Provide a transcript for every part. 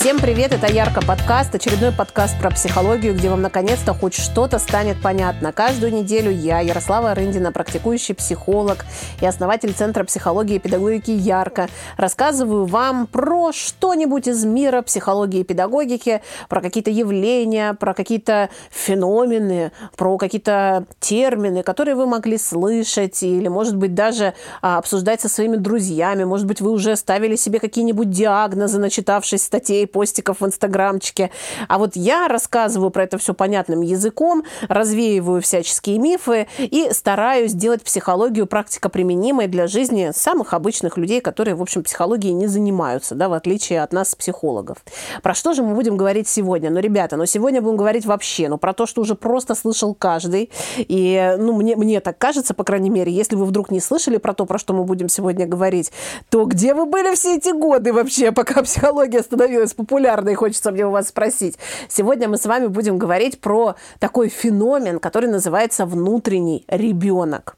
Всем привет, это Ярко подкаст, очередной подкаст про психологию, где вам наконец-то хоть что-то станет понятно. Каждую неделю я, Ярослава Рындина, практикующий психолог и основатель Центра психологии и педагогики Ярко, рассказываю вам про что-нибудь из мира психологии и педагогики, про какие-то явления, про какие-то феномены, про какие-то термины, которые вы могли слышать или, может быть, даже а, обсуждать со своими друзьями. Может быть, вы уже ставили себе какие-нибудь диагнозы, начитавшись статей постиков в Инстаграмчике. А вот я рассказываю про это все понятным языком, развеиваю всяческие мифы и стараюсь сделать психологию практика применимой для жизни самых обычных людей, которые, в общем, психологией не занимаются, да, в отличие от нас, психологов. Про что же мы будем говорить сегодня? Ну, ребята, ну, сегодня будем говорить вообще, ну, про то, что уже просто слышал каждый. И, ну, мне, мне так кажется, по крайней мере, если вы вдруг не слышали про то, про что мы будем сегодня говорить, то где вы были все эти годы вообще, пока психология становилась популярной, хочется мне у вас спросить. Сегодня мы с вами будем говорить про такой феномен, который называется внутренний ребенок.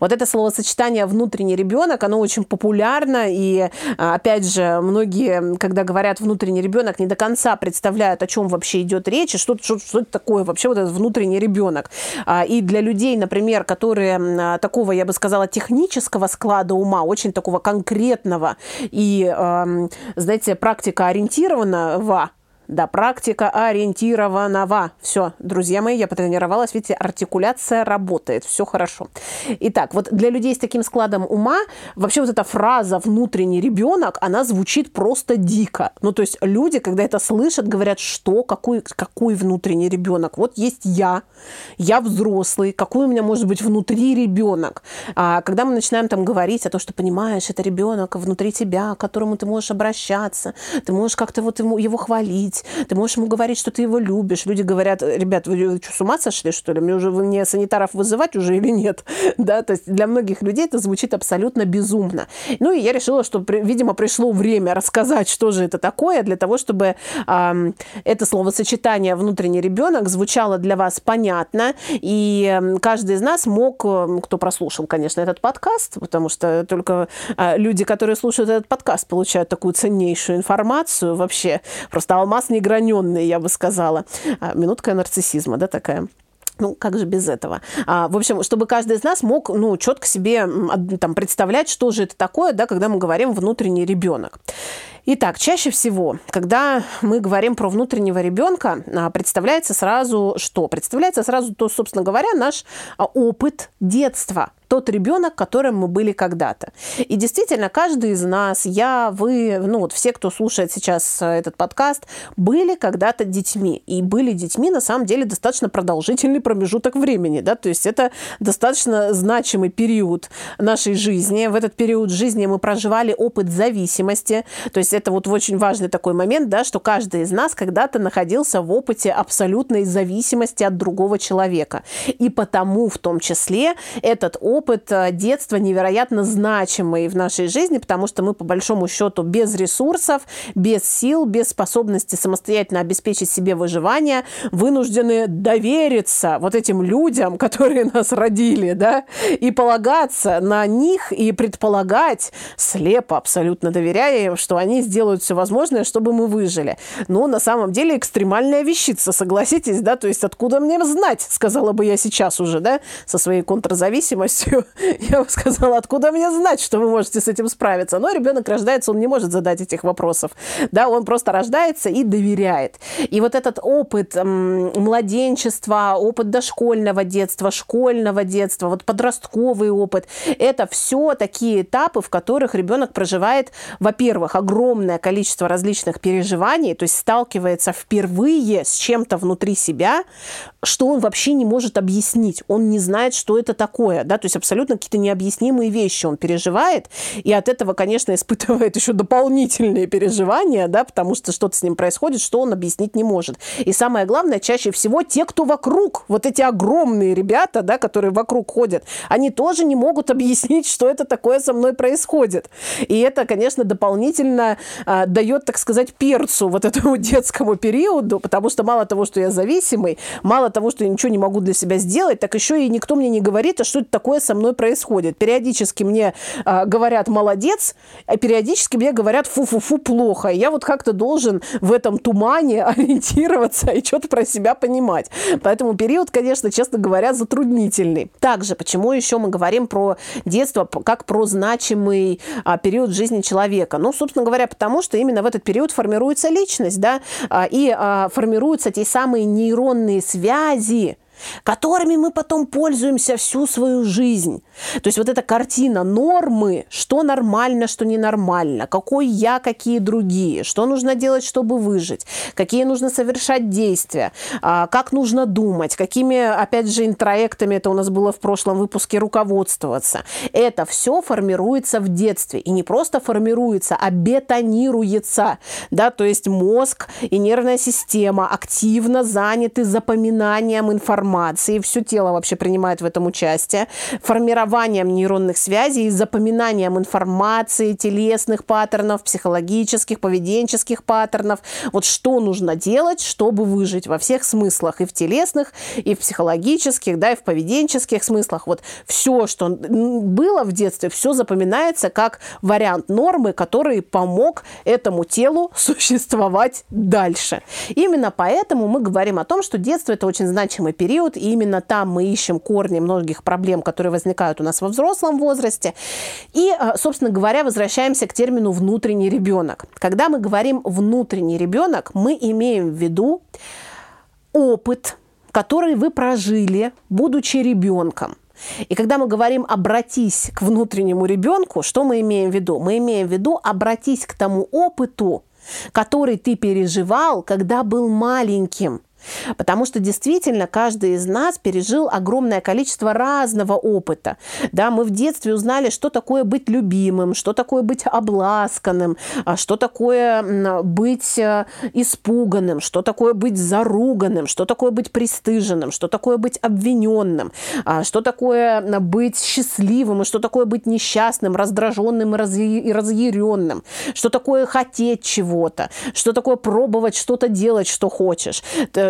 Вот это словосочетание «внутренний ребенок», оно очень популярно, и, а, опять же, многие, когда говорят «внутренний ребенок», не до конца представляют, о чем вообще идет речь, и что, что, что это такое вообще вот этот внутренний ребенок. А, и для людей, например, которые а, такого, я бы сказала, технического склада ума, очень такого конкретного и, знаете, практика ориентированного, да, практика ориентированного. Все, друзья мои, я потренировалась. Видите, артикуляция работает. Все хорошо. Итак, вот для людей с таким складом ума вообще вот эта фраза «внутренний ребенок», она звучит просто дико. Ну, то есть люди, когда это слышат, говорят, что, какой, какой внутренний ребенок? Вот есть я, я взрослый, какой у меня может быть внутри ребенок? А когда мы начинаем там говорить о том, что понимаешь, это ребенок внутри тебя, к которому ты можешь обращаться, ты можешь как-то вот ему, его хвалить, говорить, ты можешь ему говорить, что ты его любишь. Люди говорят, ребят, вы что, с ума сошли, что ли? Мне уже мне санитаров вызывать уже или нет? Да, то есть для многих людей это звучит абсолютно безумно. Ну и я решила, что, видимо, пришло время рассказать, что же это такое, для того, чтобы э, это словосочетание «внутренний ребенок» звучало для вас понятно, и каждый из нас мог, кто прослушал, конечно, этот подкаст, потому что только э, люди, которые слушают этот подкаст, получают такую ценнейшую информацию вообще, просто алмаз неграненные, я бы сказала. А, минутка нарциссизма, да, такая. Ну, как же без этого? А, в общем, чтобы каждый из нас мог, ну, четко себе там, представлять, что же это такое, да, когда мы говорим «внутренний ребенок». Итак, чаще всего, когда мы говорим про внутреннего ребенка, а, представляется сразу что? Представляется сразу то, собственно говоря, наш а, опыт детства тот ребенок, которым мы были когда-то. И действительно, каждый из нас, я, вы, ну вот все, кто слушает сейчас э, этот подкаст, были когда-то детьми. И были детьми, на самом деле, достаточно продолжительный промежуток времени. Да? То есть это достаточно значимый период нашей жизни. В этот период жизни мы проживали опыт зависимости. То есть это вот очень важный такой момент, да, что каждый из нас когда-то находился в опыте абсолютной зависимости от другого человека. И потому в том числе этот опыт э, детства невероятно значимый в нашей жизни, потому что мы, по большому счету, без ресурсов, без сил, без способности самостоятельно обеспечить себе выживание, вынуждены довериться вот этим людям, которые нас родили, да, и полагаться на них и предполагать, слепо абсолютно доверяя им, что они сделают все возможное, чтобы мы выжили. Но на самом деле экстремальная вещица, согласитесь, да, то есть откуда мне знать, сказала бы я сейчас уже, да, со своей контрзависимостью. Я бы сказала, откуда мне знать, что вы можете с этим справиться? Но ребенок рождается, он не может задать этих вопросов. Да, он просто рождается и доверяет. И вот этот опыт младенчества, опыт дошкольного детства, школьного детства, вот подростковый опыт, это все такие этапы, в которых ребенок проживает, во-первых, огромное количество различных переживаний, то есть сталкивается впервые с чем-то внутри себя, что он вообще не может объяснить. Он не знает, что это такое. Да? То есть абсолютно какие-то необъяснимые вещи он переживает, и от этого, конечно, испытывает еще дополнительные переживания, да, потому что что-то с ним происходит, что он объяснить не может. И самое главное, чаще всего те, кто вокруг, вот эти огромные ребята, да, которые вокруг ходят, они тоже не могут объяснить, что это такое со мной происходит. И это, конечно, дополнительно а, дает, так сказать, перцу вот этому детскому периоду, потому что мало того, что я зависимый, мало того, что я ничего не могу для себя сделать, так еще и никто мне не говорит, а что это такое со мной происходит. Периодически мне э, говорят «молодец», а периодически мне говорят «фу-фу-фу, плохо». И я вот как-то должен в этом тумане ориентироваться и что-то про себя понимать. Поэтому период, конечно, честно говоря, затруднительный. Также, почему еще мы говорим про детство как про значимый а, период жизни человека? Ну, собственно говоря, потому что именно в этот период формируется личность, да, а, и а, формируются те самые нейронные связи, которыми мы потом пользуемся всю свою жизнь. То есть вот эта картина нормы, что нормально, что ненормально, какой я, какие другие, что нужно делать, чтобы выжить, какие нужно совершать действия, а, как нужно думать, какими, опять же, интроектами, это у нас было в прошлом выпуске, руководствоваться. Это все формируется в детстве. И не просто формируется, а бетонируется. Да? То есть мозг и нервная система активно заняты запоминанием информации, информации, все тело вообще принимает в этом участие, формированием нейронных связей запоминанием информации, телесных паттернов, психологических, поведенческих паттернов. Вот что нужно делать, чтобы выжить во всех смыслах, и в телесных, и в психологических, да, и в поведенческих смыслах. Вот все, что было в детстве, все запоминается как вариант нормы, который помог этому телу существовать дальше. Именно поэтому мы говорим о том, что детство – это очень значимый период, период, и именно там мы ищем корни многих проблем, которые возникают у нас во взрослом возрасте. И, а, собственно говоря, возвращаемся к термину «внутренний ребенок». Когда мы говорим «внутренний ребенок», мы имеем в виду опыт, который вы прожили, будучи ребенком. И когда мы говорим «обратись к внутреннему ребенку», что мы имеем в виду? Мы имеем в виду «обратись к тому опыту, который ты переживал, когда был маленьким. Потому что действительно каждый из нас пережил огромное количество разного опыта. Да, мы в детстве узнали, что такое быть любимым, что такое быть обласканным, а что такое быть э, испуганным, что такое быть заруганным, что такое быть пристыженным, что такое быть обвиненным, а что такое быть счастливым и что такое быть несчастным, раздраженным и разъяренным, что такое хотеть чего-то, что такое пробовать что-то делать, что хочешь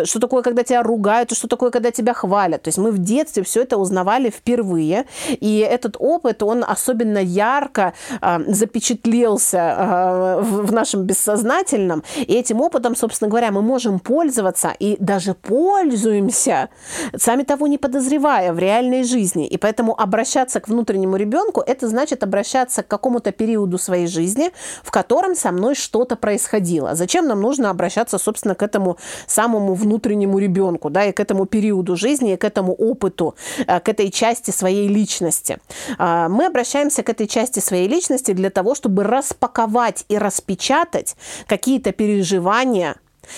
что такое, когда тебя ругают, и что такое, когда тебя хвалят. То есть мы в детстве все это узнавали впервые, и этот опыт, он особенно ярко э, запечатлелся э, в, в нашем бессознательном, и этим опытом, собственно говоря, мы можем пользоваться и даже пользуемся, сами того не подозревая в реальной жизни. И поэтому обращаться к внутреннему ребенку, это значит обращаться к какому-то периоду своей жизни, в котором со мной что-то происходило. Зачем нам нужно обращаться, собственно, к этому самому внутреннему внутреннему ребенку, да, и к этому периоду жизни, и к этому опыту, э, к этой части своей личности. А, мы обращаемся к этой части своей личности для того, чтобы распаковать и распечатать какие-то переживания,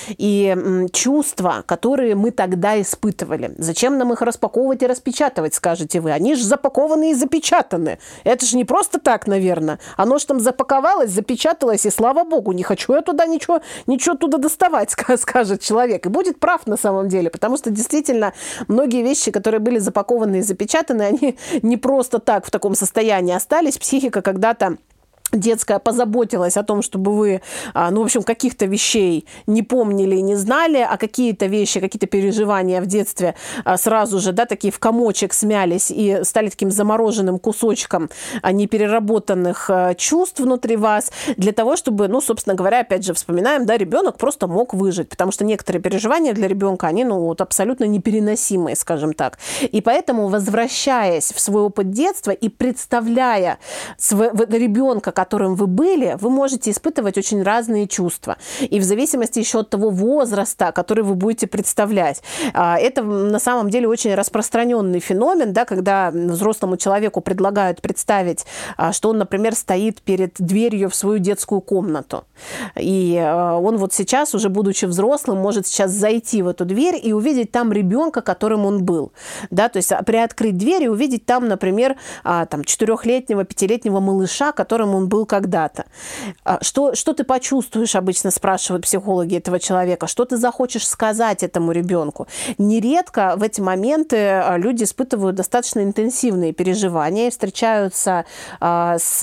и чувства, которые мы тогда испытывали. Зачем нам их распаковывать и распечатывать, скажете вы? Они же запакованы и запечатаны. Это же не просто так, наверное. Оно же там запаковалось, запечаталось, и слава богу, не хочу я туда ничего, ничего туда доставать, скажет человек. И будет прав на самом деле, потому что действительно многие вещи, которые были запакованы и запечатаны, они не просто так в таком состоянии остались. Психика когда-то детская позаботилась о том, чтобы вы, а, ну, в общем, каких-то вещей не помнили не знали, а какие-то вещи, какие-то переживания в детстве а, сразу же, да, такие в комочек смялись и стали таким замороженным кусочком а, непереработанных чувств внутри вас, для того, чтобы, ну, собственно говоря, опять же, вспоминаем, да, ребенок просто мог выжить, потому что некоторые переживания для ребенка, они, ну, вот абсолютно непереносимые, скажем так. И поэтому, возвращаясь в свой опыт детства и представляя ребенка, которым вы были, вы можете испытывать очень разные чувства. И в зависимости еще от того возраста, который вы будете представлять. А, это на самом деле очень распространенный феномен, да, когда взрослому человеку предлагают представить, а, что он, например, стоит перед дверью в свою детскую комнату. И а, он вот сейчас, уже будучи взрослым, может сейчас зайти в эту дверь и увидеть там ребенка, которым он был. Да, то есть приоткрыть дверь и увидеть там, например, там, четырехлетнего, пятилетнего малыша, которым он был когда-то. А, что, что ты почувствуешь, обычно спрашивают психологи этого человека, что ты захочешь сказать этому ребенку. Нередко в эти моменты а, люди испытывают достаточно интенсивные переживания, встречаются а, с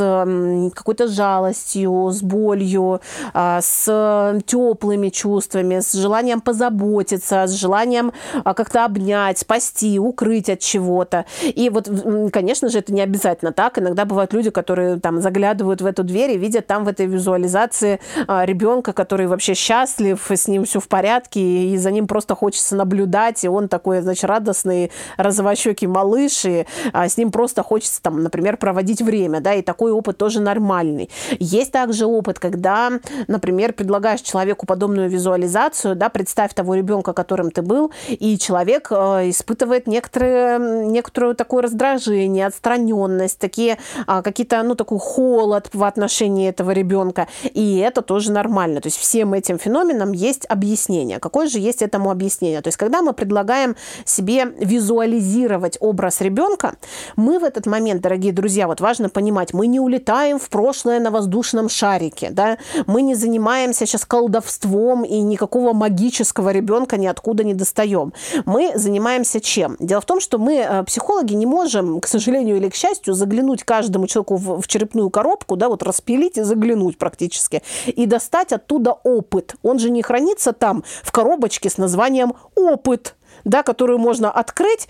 какой-то жалостью, с болью, с теплыми чувствами, с желанием позаботиться, с желанием как-то обнять, спасти, укрыть от чего-то. И вот, конечно же, это не обязательно так. Иногда бывают люди, которые там заглядывают в эту дверь и видят там в этой визуализации а, ребенка, который вообще счастлив, с ним все в порядке, и за ним просто хочется наблюдать, и он такой, значит, радостный, розовощекий малыш, и а, с ним просто хочется там, например, проводить время, да, и такой опыт тоже нормальный. Есть также опыт, когда, например, предлагаешь человеку подобную визуализацию, да, представь того ребенка, которым ты был, и человек э, испытывает некоторые, некоторую такое раздражение, отстраненность, такие а, какие-то, ну, такой холод в отношении этого ребенка. И это тоже нормально. То есть всем этим феноменам есть объяснение. Какое же есть этому объяснение? То есть когда мы предлагаем себе визуализировать образ ребенка, мы в этот момент, дорогие друзья, вот важно понимать, мы не улетаем в прошлое на воздушном шарике, да, мы не занимаемся сейчас колдовством и никакого магического ребенка ниоткуда не достаем. Мы занимаемся чем? Дело в том, что мы, э, психологи, не можем, к сожалению или к счастью, заглянуть каждому человеку в, в черепную коробку, да, вот распилить и заглянуть практически, и достать оттуда опыт. Он же не хранится там в коробочке с названием «опыт» да, которую можно открыть.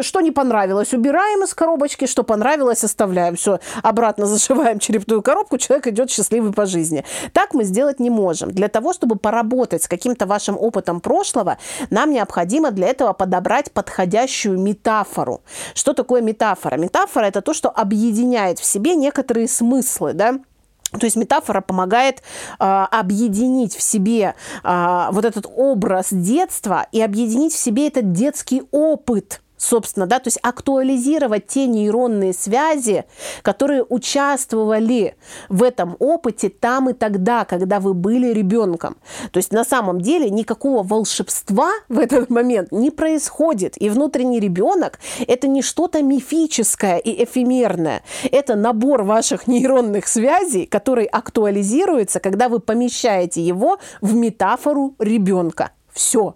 Что не понравилось, убираем из коробочки, что понравилось, оставляем. Все, обратно зашиваем черепную коробку, человек идет счастливый по жизни. Так мы сделать не можем. Для того, чтобы поработать с каким-то вашим опытом прошлого, нам необходимо для этого подобрать подходящую метафору. Что такое метафора? Метафора – это то, что объединяет в себе некоторые смыслы, да, то есть метафора помогает э, объединить в себе э, вот этот образ детства и объединить в себе этот детский опыт собственно, да, то есть актуализировать те нейронные связи, которые участвовали в этом опыте там и тогда, когда вы были ребенком. То есть на самом деле никакого волшебства в этот момент не происходит. И внутренний ребенок – это не что-то мифическое и эфемерное. Это набор ваших нейронных связей, который актуализируется, когда вы помещаете его в метафору ребенка. Все.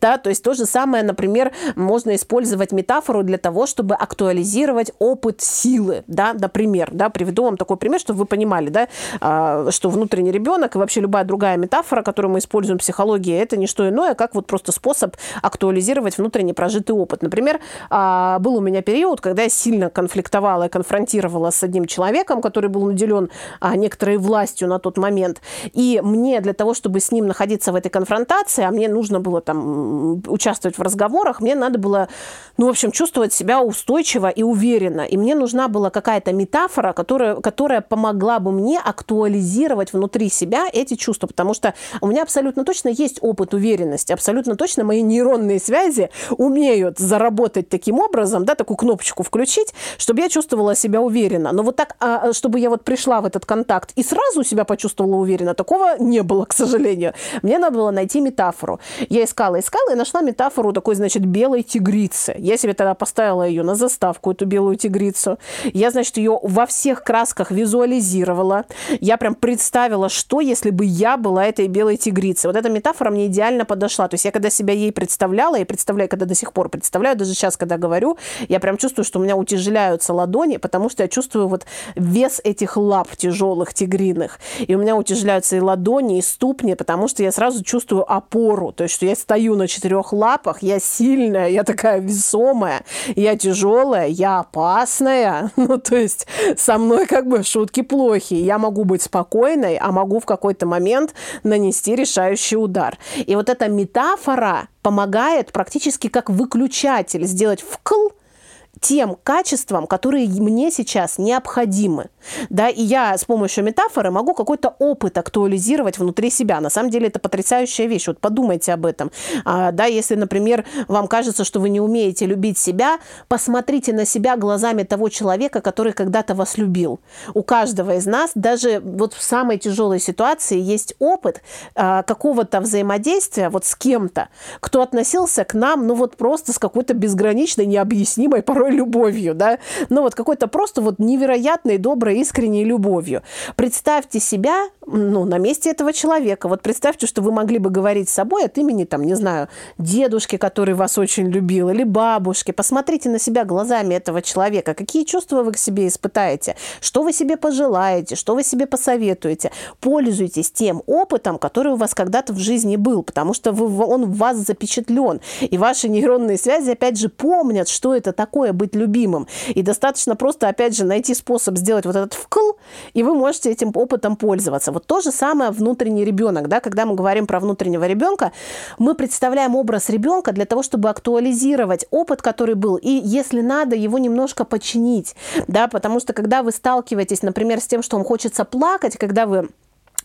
Да, то есть то же самое, например, можно использовать метафору для того, чтобы актуализировать опыт силы, да, например, да, приведу вам такой пример, чтобы вы понимали, да, а, что внутренний ребенок и вообще любая другая метафора, которую мы используем в психологии, это не что иное, как вот просто способ актуализировать внутренний прожитый опыт. Например, а, был у меня период, когда я сильно конфликтовала и конфронтировала с одним человеком, который был наделен а, некоторой властью на тот момент, и мне для того, чтобы с ним находиться в этой конфронтации, а мне нужно было там там участвовать в разговорах, мне надо было, ну, в общем, чувствовать себя устойчиво и уверенно. И мне нужна была какая-то метафора, которая, которая помогла бы мне актуализировать внутри себя эти чувства, потому что у меня абсолютно точно есть опыт уверенности, абсолютно точно мои нейронные связи умеют заработать таким образом, да, такую кнопочку включить, чтобы я чувствовала себя уверенно. Но вот так, а, чтобы я вот пришла в этот контакт и сразу себя почувствовала уверенно, такого не было, к сожалению. Мне надо было найти метафору. Я искала искала, искала и нашла метафору такой, значит, белой тигрицы. Я себе тогда поставила ее на заставку, эту белую тигрицу. Я, значит, ее во всех красках визуализировала. Я прям представила, что если бы я была этой белой тигрицей. Вот эта метафора мне идеально подошла. То есть я когда себя ей представляла, и представляю, когда до сих пор представляю, даже сейчас, когда говорю, я прям чувствую, что у меня утяжеляются ладони, потому что я чувствую вот вес этих лап тяжелых тигриных. И у меня утяжеляются и ладони, и ступни, потому что я сразу чувствую опору. То есть, что я стою на четырех лапах, я сильная, я такая весомая, я тяжелая, я опасная. Ну, то есть со мной как бы шутки плохие. Я могу быть спокойной, а могу в какой-то момент нанести решающий удар. И вот эта метафора помогает практически как выключатель сделать вкл – тем качествам, которые мне сейчас необходимы. Да, и я с помощью метафоры могу какой-то опыт актуализировать внутри себя. На самом деле это потрясающая вещь. Вот подумайте об этом. А, да, если, например, вам кажется, что вы не умеете любить себя, посмотрите на себя глазами того человека, который когда-то вас любил. У каждого из нас, даже вот в самой тяжелой ситуации, есть опыт а, какого-то взаимодействия вот с кем-то, кто относился к нам, ну вот просто с какой-то безграничной, необъяснимой порой порой любовью, да, ну вот какой-то просто вот невероятной, доброй, искренней любовью. Представьте себя, ну, на месте этого человека. Вот представьте, что вы могли бы говорить с собой от имени, там, не знаю, дедушки, который вас очень любил, или бабушки. Посмотрите на себя глазами этого человека. Какие чувства вы к себе испытаете? Что вы себе пожелаете? Что вы себе посоветуете? Пользуйтесь тем опытом, который у вас когда-то в жизни был, потому что вы, он в вас запечатлен. И ваши нейронные связи, опять же, помнят, что это такое быть любимым. И достаточно просто, опять же, найти способ сделать вот этот вкл, и вы можете этим опытом пользоваться. Вот то же самое внутренний ребенок. Да? Когда мы говорим про внутреннего ребенка, мы представляем образ ребенка для того, чтобы актуализировать опыт, который был, и, если надо, его немножко починить. Да? Потому что когда вы сталкиваетесь, например, с тем, что вам хочется плакать, когда вы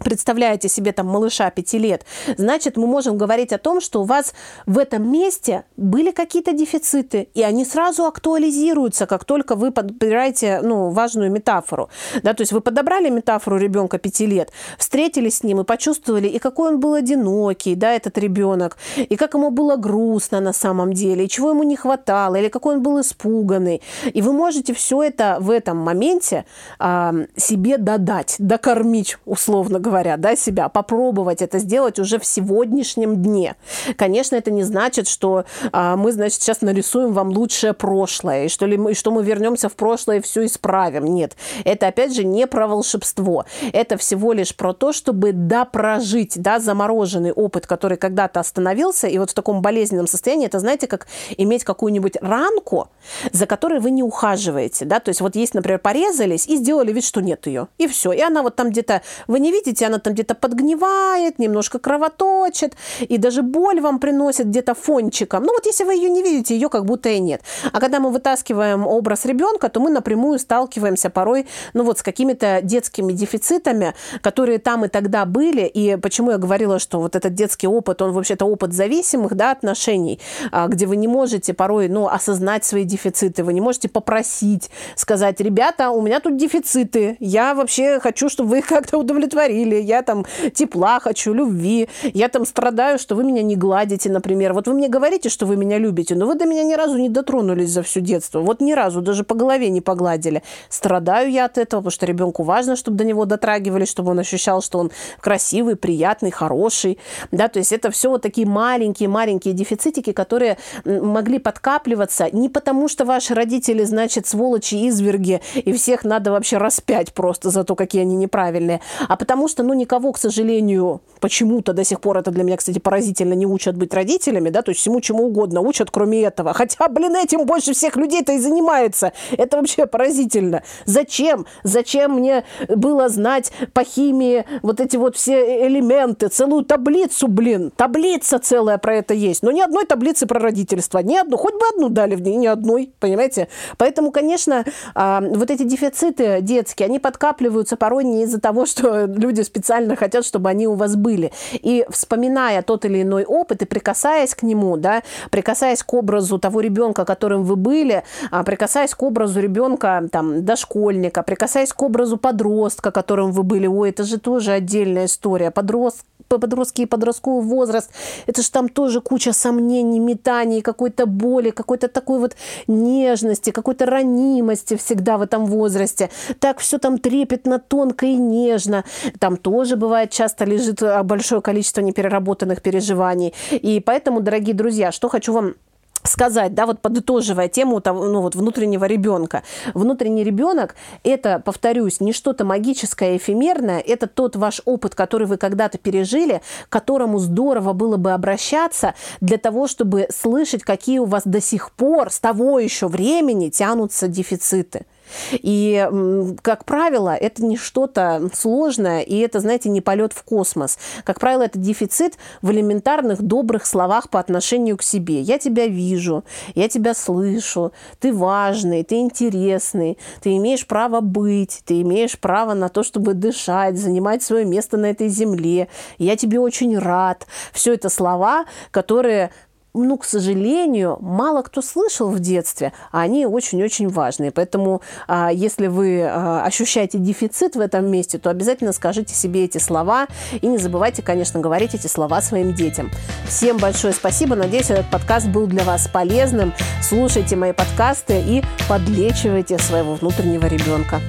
представляете себе там малыша пяти лет, значит, мы можем говорить о том, что у вас в этом месте были какие-то дефициты, и они сразу актуализируются, как только вы подбираете ну, важную метафору. Да, то есть вы подобрали метафору ребенка пяти лет, встретились с ним и почувствовали, и какой он был одинокий, да, этот ребенок, и как ему было грустно на самом деле, и чего ему не хватало, или какой он был испуганный. И вы можете все это в этом моменте а, себе додать, докормить, условно говоря, говоря, да, себя, попробовать это сделать уже в сегодняшнем дне. Конечно, это не значит, что а, мы, значит, сейчас нарисуем вам лучшее прошлое, и что, ли мы, что мы вернемся в прошлое и все исправим. Нет, это, опять же, не про волшебство. Это всего лишь про то, чтобы допрожить, да, замороженный опыт, который когда-то остановился, и вот в таком болезненном состоянии, это, знаете, как иметь какую-нибудь ранку, за которой вы не ухаживаете, да, то есть вот есть, например, порезались и сделали вид, что нет ее, и все, и она вот там где-то, вы не видите, видите, она там где-то подгнивает, немножко кровоточит, и даже боль вам приносит где-то фончиком. Ну вот если вы ее не видите, ее как будто и нет. А когда мы вытаскиваем образ ребенка, то мы напрямую сталкиваемся порой, ну вот с какими-то детскими дефицитами, которые там и тогда были. И почему я говорила, что вот этот детский опыт, он вообще-то опыт зависимых да, отношений, а, где вы не можете порой ну, осознать свои дефициты, вы не можете попросить, сказать, ребята, у меня тут дефициты, я вообще хочу, чтобы вы их как-то удовлетворили или я там тепла хочу, любви, я там страдаю, что вы меня не гладите, например. Вот вы мне говорите, что вы меня любите, но вы до меня ни разу не дотронулись за все детство. Вот ни разу, даже по голове не погладили. Страдаю я от этого, потому что ребенку важно, чтобы до него дотрагивались, чтобы он ощущал, что он красивый, приятный, хороший. Да, то есть это все вот такие маленькие-маленькие дефицитики, которые могли подкапливаться не потому, что ваши родители, значит, сволочи, изверги, и всех надо вообще распять просто за то, какие они неправильные, а потому что, ну, никого, к сожалению, почему-то до сих пор это для меня, кстати, поразительно не учат быть родителями, да, то есть всему чему угодно учат, кроме этого. Хотя, блин, этим больше всех людей-то и занимается. Это вообще поразительно. Зачем? Зачем мне было знать по химии вот эти вот все элементы, целую таблицу, блин, таблица целая про это есть. Но ни одной таблицы про родительство, ни одну, хоть бы одну дали в ней, ни одной, понимаете? Поэтому, конечно, а, вот эти дефициты детские, они подкапливаются порой не из-за того, что люди специально хотят, чтобы они у вас были. И вспоминая тот или иной опыт и прикасаясь к нему, да, прикасаясь к образу того ребенка, которым вы были, а, прикасаясь к образу ребенка, там, дошкольника, прикасаясь к образу подростка, которым вы были, ой, это же тоже отдельная история. Подрост, подростки и подростковый возраст, это же там тоже куча сомнений, метаний, какой-то боли, какой-то такой вот нежности, какой-то ранимости всегда в этом возрасте. Так все там трепетно, тонко и нежно. Там тоже бывает часто лежит а, большое количество непереработанных переживаний. И поэтому, дорогие друзья, что хочу вам сказать, да, вот подытоживая тему того, ну, вот внутреннего ребенка. Внутренний ребенок – это, повторюсь, не что-то магическое, эфемерное, это тот ваш опыт, который вы когда-то пережили, к которому здорово было бы обращаться для того, чтобы слышать, какие у вас до сих пор с того еще времени тянутся дефициты. И, как правило, это не что-то сложное, и это, знаете, не полет в космос. Как правило, это дефицит в элементарных добрых словах по отношению к себе. Я тебя вижу, я тебя слышу, ты важный, ты интересный, ты имеешь право быть, ты имеешь право на то, чтобы дышать, занимать свое место на этой земле. Я тебе очень рад. Все это слова, которые ну, к сожалению, мало кто слышал в детстве, а они очень-очень важные. Поэтому, а, если вы а, ощущаете дефицит в этом месте, то обязательно скажите себе эти слова и не забывайте, конечно, говорить эти слова своим детям. Всем большое спасибо. Надеюсь, этот подкаст был для вас полезным. Слушайте мои подкасты и подлечивайте своего внутреннего ребенка.